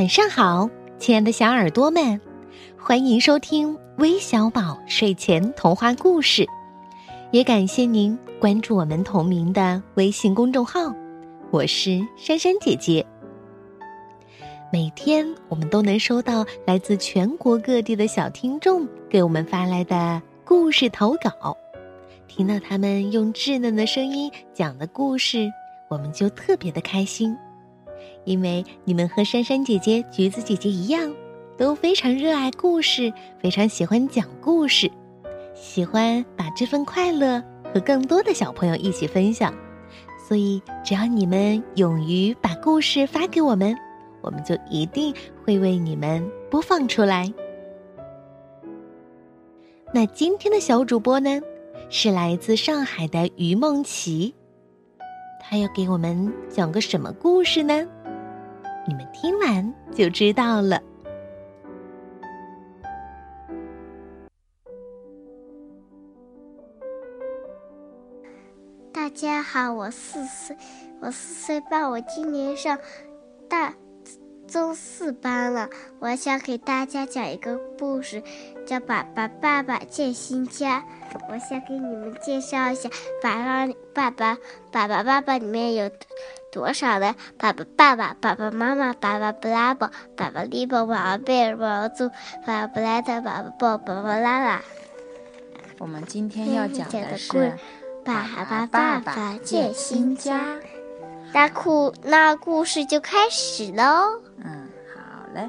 晚上好，亲爱的小耳朵们，欢迎收听微小宝睡前童话故事，也感谢您关注我们同名的微信公众号。我是珊珊姐姐。每天我们都能收到来自全国各地的小听众给我们发来的故事投稿，听到他们用稚嫩的声音讲的故事，我们就特别的开心。因为你们和珊珊姐姐、橘子姐姐一样，都非常热爱故事，非常喜欢讲故事，喜欢把这份快乐和更多的小朋友一起分享。所以，只要你们勇于把故事发给我们，我们就一定会为你们播放出来。那今天的小主播呢，是来自上海的于梦琪，他要给我们讲个什么故事呢？你们听完就知道了。大家好，我四岁，我四岁半，我今年上大中四班了。我想给大家讲一个故事，叫《爸爸爸爸建新家》。我想给你们介绍一下《爸爸爸爸爸爸爸爸》里面有。多少呢？爸爸、爸爸、爸爸妈妈、爸爸布拉宝、爸爸利宝、爸爸贝尔、爸爸猪、爸爸布莱特、爸爸宝、爸爸拉拉。我们今天要讲的是《爸爸爸爸建新家》。那故那故事就开始喽。嗯，好嘞。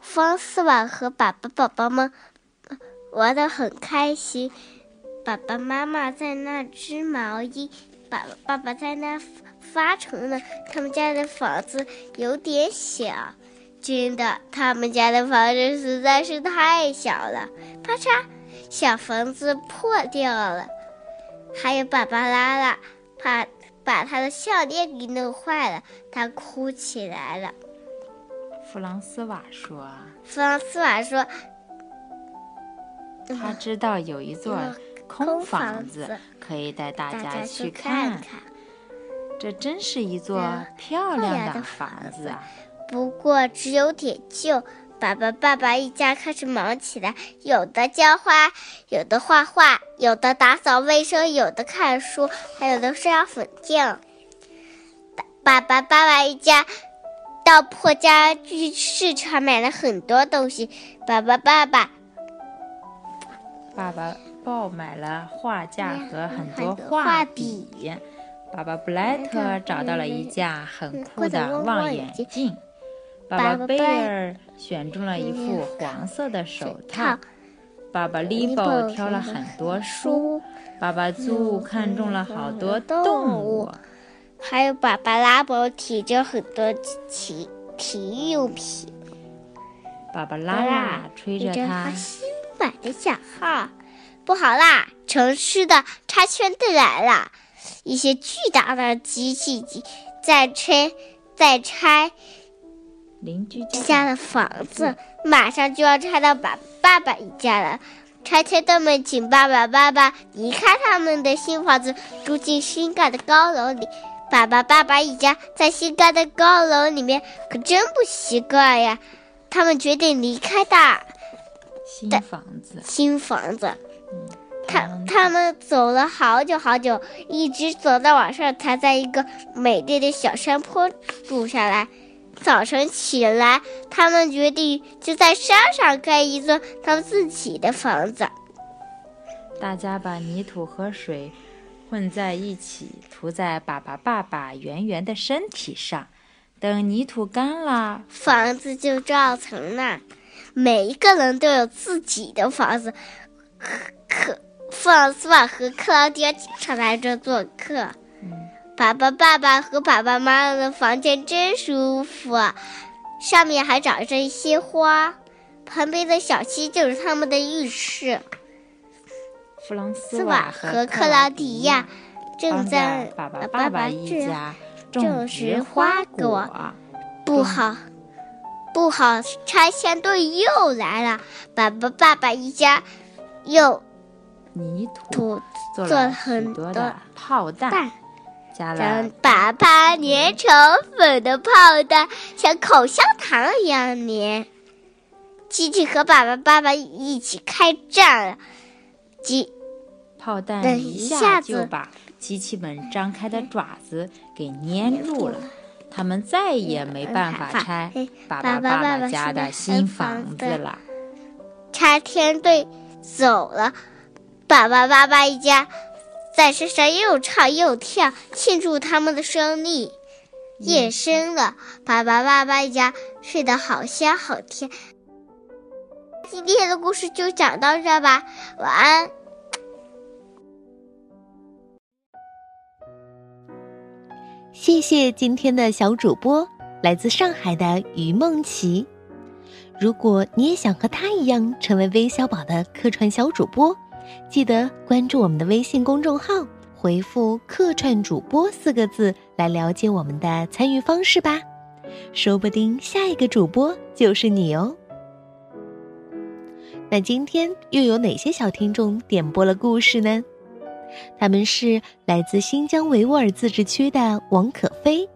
方斯瓦和爸爸宝宝们玩的很开心。爸爸妈妈在那织毛衣。爸爸爸爸在那发愁呢，他们家的房子有点小，真的，他们家的房子实在是太小了。啪嚓，小房子破掉了。还有爸爸拉拉，怕把他的项链给弄坏了，他哭起来了。弗朗斯瓦说：“弗朗斯瓦说，他知道有一座。”空房子可以带大家去看看，这真是一座漂亮的房子啊！不过只有点旧。爸爸、爸爸一家开始忙起来，有的浇花，有的画画，有的打扫卫生，有的看书，还有的刷粉酱。爸爸、爸爸一家到破家具市场买了很多东西。爸爸、爸爸，爸爸。爆买了画架和很多画笔。爸爸布莱特找到了一架很酷的望远镜。爸爸贝尔选中了一副黄色的手套。爸爸利宝挑了很多书。爸爸猪看中了好多动物。还有爸爸拉宝提着很多体体育用品。爸爸拉拉吹着他新买的小号。不好啦！城市的拆圈队来了，一些巨大的机器在拆，在拆邻居家的房子，马上就要拆到爸爸爸一家了。拆迁队们请爸爸爸爸离开他们的新房子，住进新盖的高楼里。爸爸爸爸一家在新盖的高楼里面可真不习惯呀！他们决定离开的新房子，新房子。他他们走了好久好久，一直走到晚上，才在一个美丽的小山坡住下来。早晨起来，他们决定就在山上盖一座他们自己的房子。大家把泥土和水混在一起，涂在爸爸爸爸圆圆的身体上。等泥土干了，房子就造成了。每一个人都有自己的房子。克弗朗斯瓦和克劳迪亚经常来这做客。爸爸、爸爸和爸爸妈妈的房间真舒服，上面还长着一些花。旁边的小溪就是他们的浴室。弗朗斯瓦和克劳迪亚正在爸爸、爸爸一家种植花果。不好，不好！拆迁队又来了。爸爸、爸爸一家。又泥土做了很多的炮弹，加了把它粘成粉的炮弹，像口香糖一样粘。机器和爸爸爸爸一起开战了，机炮弹一下就把机器们张开的爪子给粘住了，他们再也没办法拆爸爸爸爸家的新房子了。拆天队走了，爸爸爸爸一家。在山上又唱又跳，庆祝他们的胜利。夜深了，爸爸妈妈一家睡得好香好甜。今天的故事就讲到这吧，晚安。谢谢今天的小主播，来自上海的于梦琪。如果你也想和他一样成为微小宝的客串小主播。记得关注我们的微信公众号，回复“客串主播”四个字来了解我们的参与方式吧，说不定下一个主播就是你哦。那今天又有哪些小听众点播了故事呢？他们是来自新疆维吾尔自治区的王可飞，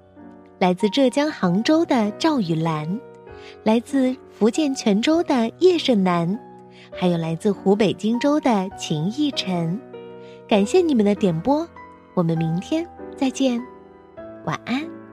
来自浙江杭州的赵雨兰，来自福建泉州的叶胜男。还有来自湖北荆州的秦逸晨，感谢你们的点播，我们明天再见，晚安。